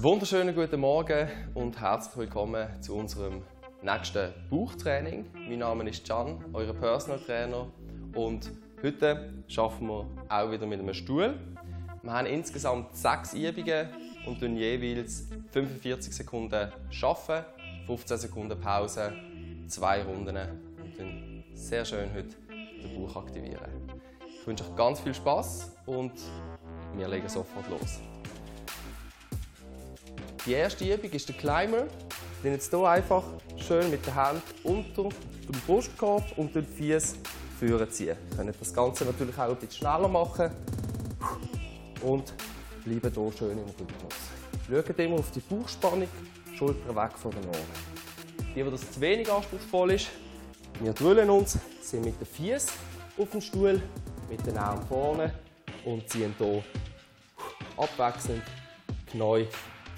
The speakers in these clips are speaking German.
Wunderschönen guten Morgen und herzlich willkommen zu unserem nächsten Bauchtraining. Mein Name ist Can, euer Personal Trainer und heute schaffen wir auch wieder mit einem Stuhl. Wir haben insgesamt sechs Übungen und tun jeweils 45 Sekunden schaffen, 15 Sekunden Pause, zwei Runden und dann sehr schön heute den Bauch aktivieren. Ich wünsche euch ganz viel Spaß und wir legen sofort los. Die erste Übung ist der Climber. Den jetzt hier einfach schön mit der Hand unter dem Brustkorb und den Fies führen ziehen. Ihr könnt das Ganze natürlich auch ein bisschen schneller machen und bleiben hier schön im Rhythmus. Schaut immer auf die Bauchspannung, Schultern weg von den Ohren. Die, wo das zu wenig anspruchsvoll ist, wir drüllen uns, sind mit den Fies auf dem Stuhl, mit den Armen vorne und ziehen hier abwechselnd Knie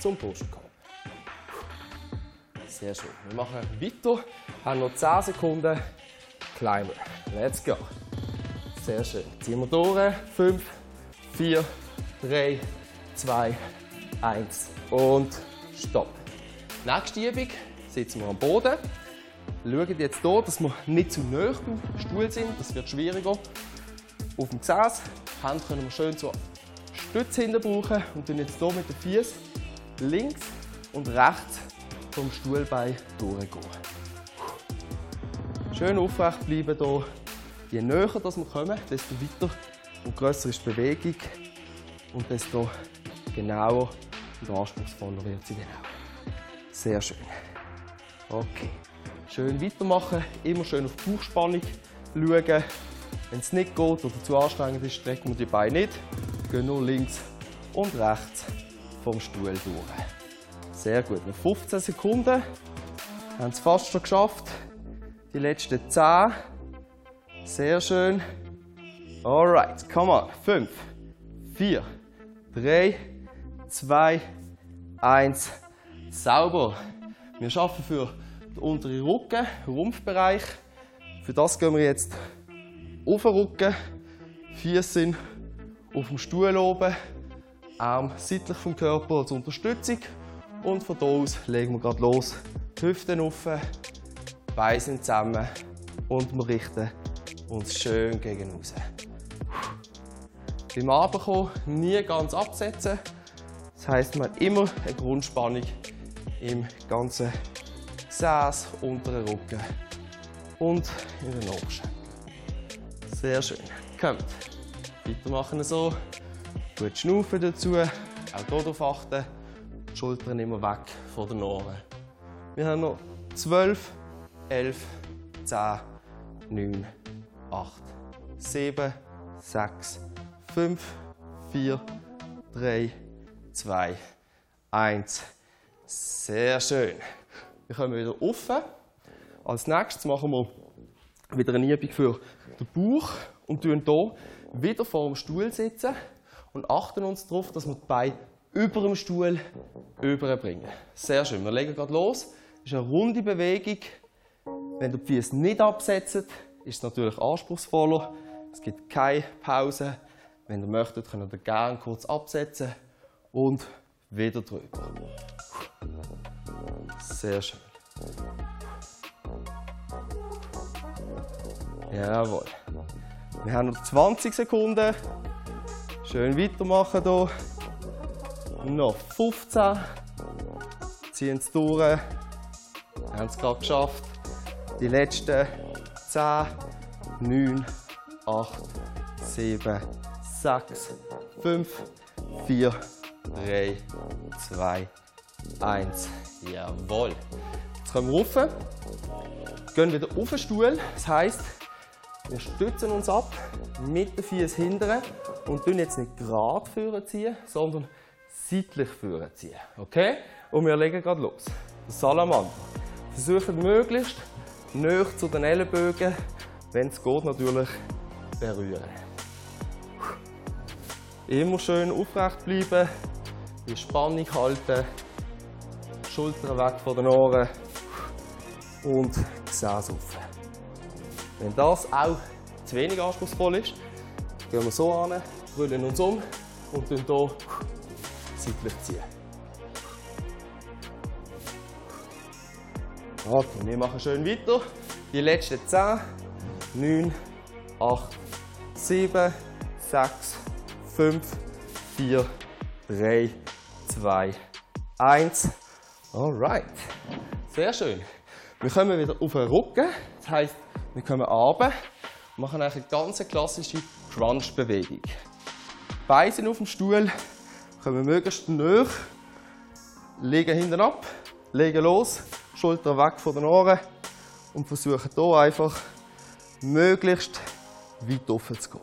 zum Brustkorb. Sehr schön. Wir machen weiter, haben noch 10 Sekunden Climber. Let's go. Sehr schön. Ziehen wir durch. 5, 4, 3, 2, 1 und Stopp. Nächste Übung sitzen wir am Boden. Schauen jetzt hier, dass wir nicht zu nah beim Stuhl sind. Das wird schwieriger. Auf dem Gesäß. Die können wir schön zur Stütze hinten brauchen und dann jetzt hier mit den Füßen links und rechts vom Stuhlbein durchgehen. Schön aufrecht bleiben hier. Je näher wir kommen, desto weiter und grösser ist die Bewegung und desto genauer und anspruchsvoller wird sie auch. Sehr schön. Okay. Schön weitermachen, immer schön auf die Bauchspannung schauen. Wenn es nicht geht oder zu anstrengend ist, strecken wir die Beine nicht. Gehen nur links und rechts vom Stuhl durch. Sehr gut. Noch 15 Sekunden. Wir haben es fast schon geschafft. Die letzten 10. Sehr schön. Alright, come on. 5, 4, 3, 2, 1. Sauber. Wir schaffen für den unteren Rücken, Rumpfbereich. Für das gehen wir jetzt auf den Rücken. Füße sind auf dem Stuhl oben. Arm seitlich vom Körper als Unterstützung. Und von hier aus legen wir gerade los. Die Hüften offen, Beine sind zusammen und wir richten uns schön gegen raus. Beim Abkommen nie ganz absetzen. Das heisst, man hat immer eine Grundspannung im ganzen Gesäß, unteren Rücken und in den Oberschenkeln. Sehr schön. Kommt. Weitermachen so. Gut schnaufen dazu. Auch hier darauf achten. Die Schultern immer weg von den Ohren. Wir haben noch 12, 11, 10, 9, 8, 7, 6, 5, 4, 3, 2, 1. Sehr schön. Wir kommen wieder auf. Als nächstes machen wir wieder eine Übung für den Bauch und tun hier wieder vor dem Stuhl sitzen und achten uns darauf, dass wir die Beine über dem Stuhl überbringen. Sehr schön. Wir legen gerade los. Das ist eine runde Bewegung. Wenn ihr die Füße nicht absetzt, ist es natürlich anspruchsvoller. Es gibt keine Pause. Wenn ihr möchtet, könnt ihr gerne kurz absetzen und wieder drüber. Sehr schön. Jawohl. Wir haben noch 20 Sekunden. Schön weitermachen hier. Noch 15. Ziehen es durch. Wir haben es gerade geschafft. Die letzten 10, 9, 8, 7, 6, 5, 4, 3, 2, 1. Jawohl. Jetzt kommen wir rauf. Gehen wieder auf den Stuhl. Das heisst, wir stützen uns ab mit den Füßen hinten und tun jetzt nicht gerade führen ziehen, sondern seitlich führen ziehen. Okay? Und wir legen gerade los. Salamander. Versuchen möglichst näher zu den Ellenbögen, wenn es geht, natürlich berühren. Immer schön aufrecht bleiben, die Spannung halten, Schultern weg von den Ohren und Gesäß auf. Wenn das auch zu wenig anspruchsvoll ist, gehen wir so an, rollen uns um und dann hier seitlich ziehen. Okay, wir machen schön weiter. Die letzten 10, 9, 8, 7, 6, 5, 4, 3, 2, 1. Alright. Sehr schön. Wir kommen wieder auf den Rücken. Das heisst, wir kommen runter und machen eine ganz klassische Crunch-Bewegung. Beine auf dem Stuhl, kommen möglichst näher, legen hinten ab, legen los, Schulter weg von den Ohren und versuchen hier einfach möglichst weit offen zu gehen.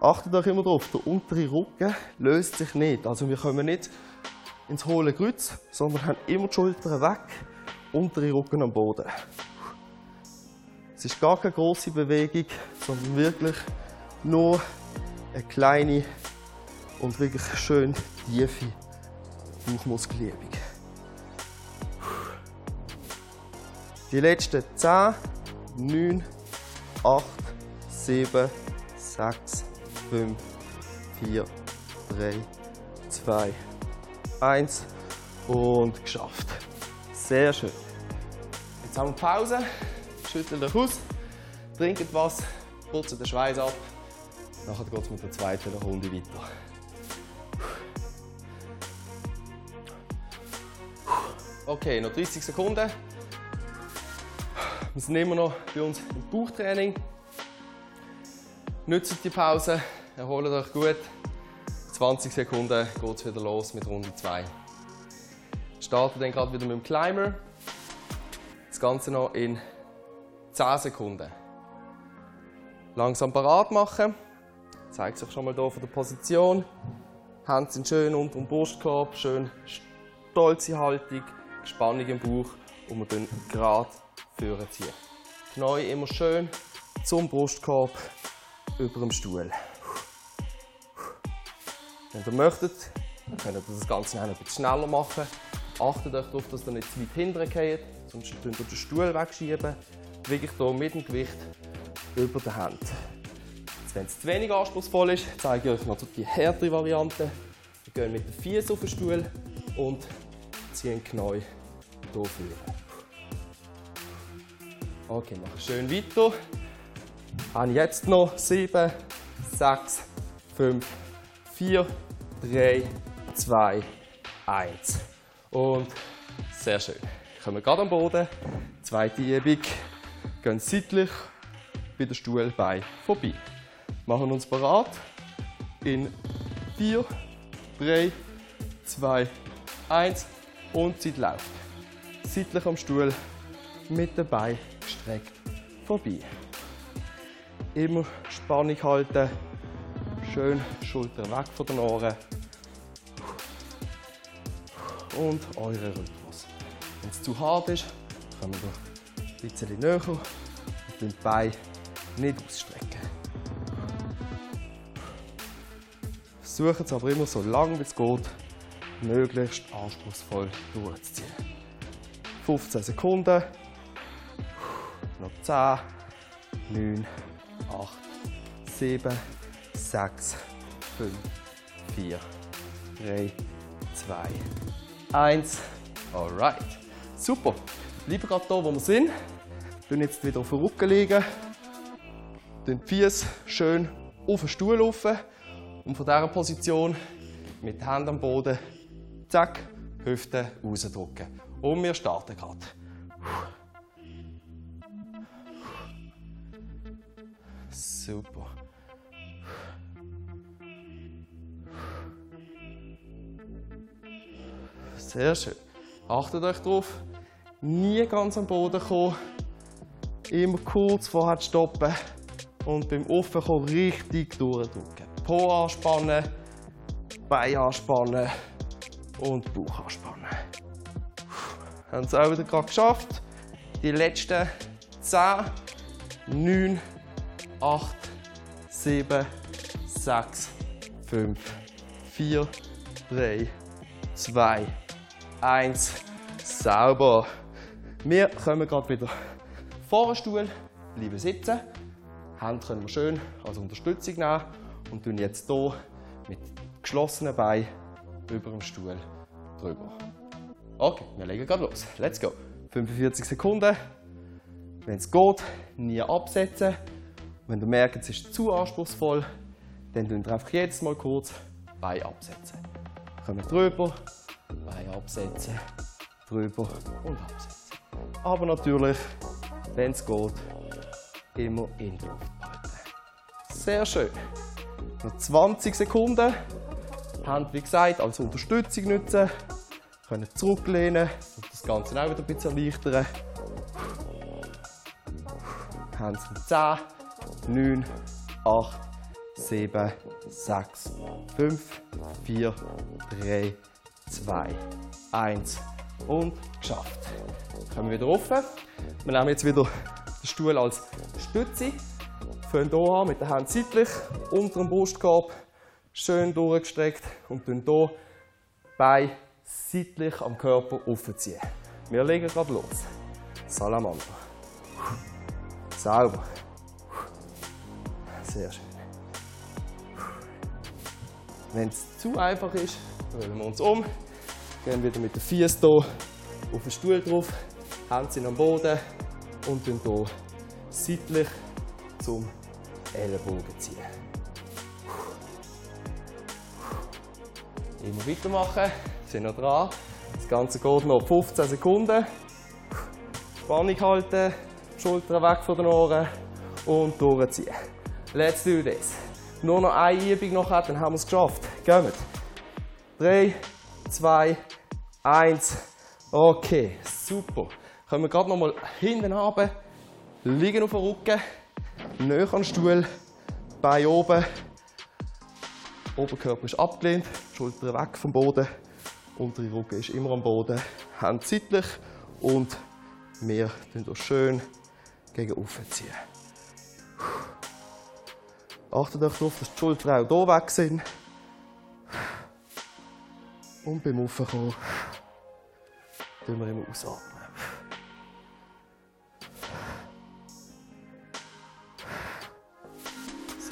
Achtet euch immer darauf, der untere Rücken löst sich nicht. Also wir kommen nicht ins hohle Kreuz, sondern haben immer die Schultern weg, untere Rücken am Boden. Es ist gar keine große Bewegung, sondern wirklich nur eine kleine und wirklich schön tiefe Bauchmuskelübung. Die letzten 10, 9, 8, 7, 6, 5, 4, 3, 2, 1 und geschafft. Sehr schön. Jetzt haben wir Pause, schüttelt euch aus, trinkt was, putzt den Schweiß ab. Nachher geht es mit der zweiten Runde weiter. Okay, noch 30 Sekunden. Wir sind immer noch bei uns im Bauchtraining. Nutzt die Pause, erholt euch gut. 20 Sekunden geht es wieder los mit Runde 2. Starten dann gerade wieder mit dem Climber. Das Ganze noch in 10 Sekunden. Langsam parat machen. Zeigt sich schon mal hier von der Position. Hände sind schön unter dem Brustkorb, schön stolze Haltung, Spannung im Bauch und wir dann gerade führen ziehen. Knie immer schön zum Brustkorb über dem Stuhl. Wenn ihr möchtet, könnt ihr das Ganze noch ein bisschen schneller machen. Achtet euch darauf, dass ihr nicht zu weit hinten geht, sonst könnt ihr den Stuhl wegschieben. Wirklich hier mit dem Gewicht über der Hand. Wenn es zu wenig anspruchsvoll ist, zeige ich euch noch die härtere Variante. Wir gehen mit den Füßen auf den Stuhl und ziehen Knie hier führen. Okay, machen schön weiter. Und jetzt noch 7, 6, 5, 4, 3, 2, 1. Und sehr schön. Kommen wir gerade am Boden. Zweite Übung. Gehen seitlich bei der Stuhlbein vorbei. Machen uns bereit. In 4, 3, 2, 1 und Zeit läuft. Seitlich am Stuhl mit den Beinen gestreckt vorbei. Immer Spannung halten. Schön Schulter weg von den Ohren. Und euren Rhythmus. Wenn es zu hart ist, können wir ein bisschen näher und die Beine nicht ausstrecken. Versuchen es aber immer so lange wie es geht, möglichst anspruchsvoll durchzuziehen. 15 Sekunden. Noch 10, 9, 8, 7, 6, 5, 4, 3, 2, 1. Alright. Super. Bleiben gerade hier, wo wir sind. Wir jetzt wieder auf den Rücken liegen. Die Füße schön auf den Stuhl laufen. Und von dieser Position mit den Händen am Boden, zack, Hüfte rausdrücken. Und wir starten gerade. Super. Sehr schön. Achtet euch darauf, nie ganz am Boden kommen. Immer kurz vorher stoppen und beim Aufkommen richtig durchdrücken. Po anspannen, Bein anspannen und Bauch anspannen. Haben es auch wieder gerade geschafft. Die letzten 10, 9, 8, 7, 6, 5, 4, 3, 2, 1. Sauber. Wir kommen gerade wieder vor den Stuhl, bleiben sitzen. Hände können wir schön als Unterstützung nehmen und tun jetzt hier mit geschlossenen Beinen über dem Stuhl drüber. Okay, wir legen gerade los. Let's go. 45 Sekunden. Wenn es geht, nie absetzen. Wenn du merkt, es ist zu anspruchsvoll, dann tun wir einfach jetzt mal kurz Bein absetzen. Kommen drüber, Bein absetzen, drüber und absetzen. Aber natürlich, wenn es geht, immer in die Luft halten. Sehr schön. Noch 20 Sekunden. Hand, wie gesagt, als Unterstützung nutzen. Können zurücklehnen und das Ganze auch wieder ein bisschen erleichtern. Hand mit 10, 9, 8, 7, 6, 5, 4, 3, 2, 1 und geschafft. Kommen wir wieder offen. Wir nehmen jetzt wieder den Stuhl als Stütze. Fangen hier an mit der Hand seitlich unter dem Brustkorb, schön durchgestreckt und hier die Beine seitlich am Körper aufziehen. Wir legen gerade los. Salamander. Sauber. Sehr schön. Wenn es zu einfach ist, rollen wir uns um, gehen wieder mit den Füßen hier auf den Stuhl drauf, Hände sind am Boden und dann hier seitlich zum Ellenbogen ziehen. Immer weitermachen, sind noch dran. Das Ganze geht noch 15 Sekunden. Spannung halten, Schultern weg von den Ohren und durchziehen. Let's do this. Nur noch eine Übung noch dann haben wir es geschafft. Gehen wir. 3, 2, 1. Okay, super. Können wir gerade noch mal hinten runter, liegen auf dem Rücken, näher den Stuhl, Bein oben. Oberkörper ist abgelehnt, Schultern weg vom Boden, untere Rücken ist immer am Boden, Hände seitlich und wir ziehen hier schön gegen oben ziehen. Achtet euch darauf, dass die Schultern auch hier weg sind. Und beim Aufkommen tun wir immer ausatmen.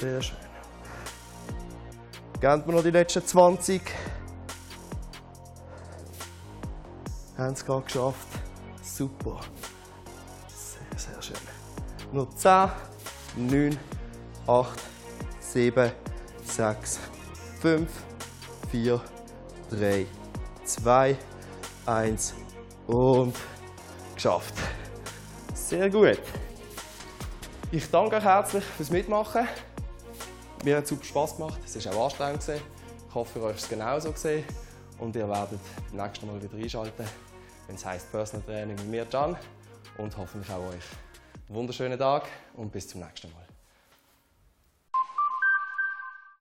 Sehr schön. Geben wir noch die letzten 20. Haben es gerade geschafft. Super. Sehr, sehr schön. Noch 10, 9, 8, 7, 6, 5, 4, 3, 2, 1 und geschafft. Sehr gut. Ich danke euch herzlich fürs Mitmachen. Mir hat es super Spass gemacht. Es war auch anstrengend. Ich hoffe, für euch es genauso gesehen. Und ihr werdet beim nächsten Mal wieder einschalten, wenn es heisst Personal Training mit mir, Can. Und hoffentlich auch euch. Einen wunderschönen Tag und bis zum nächsten Mal.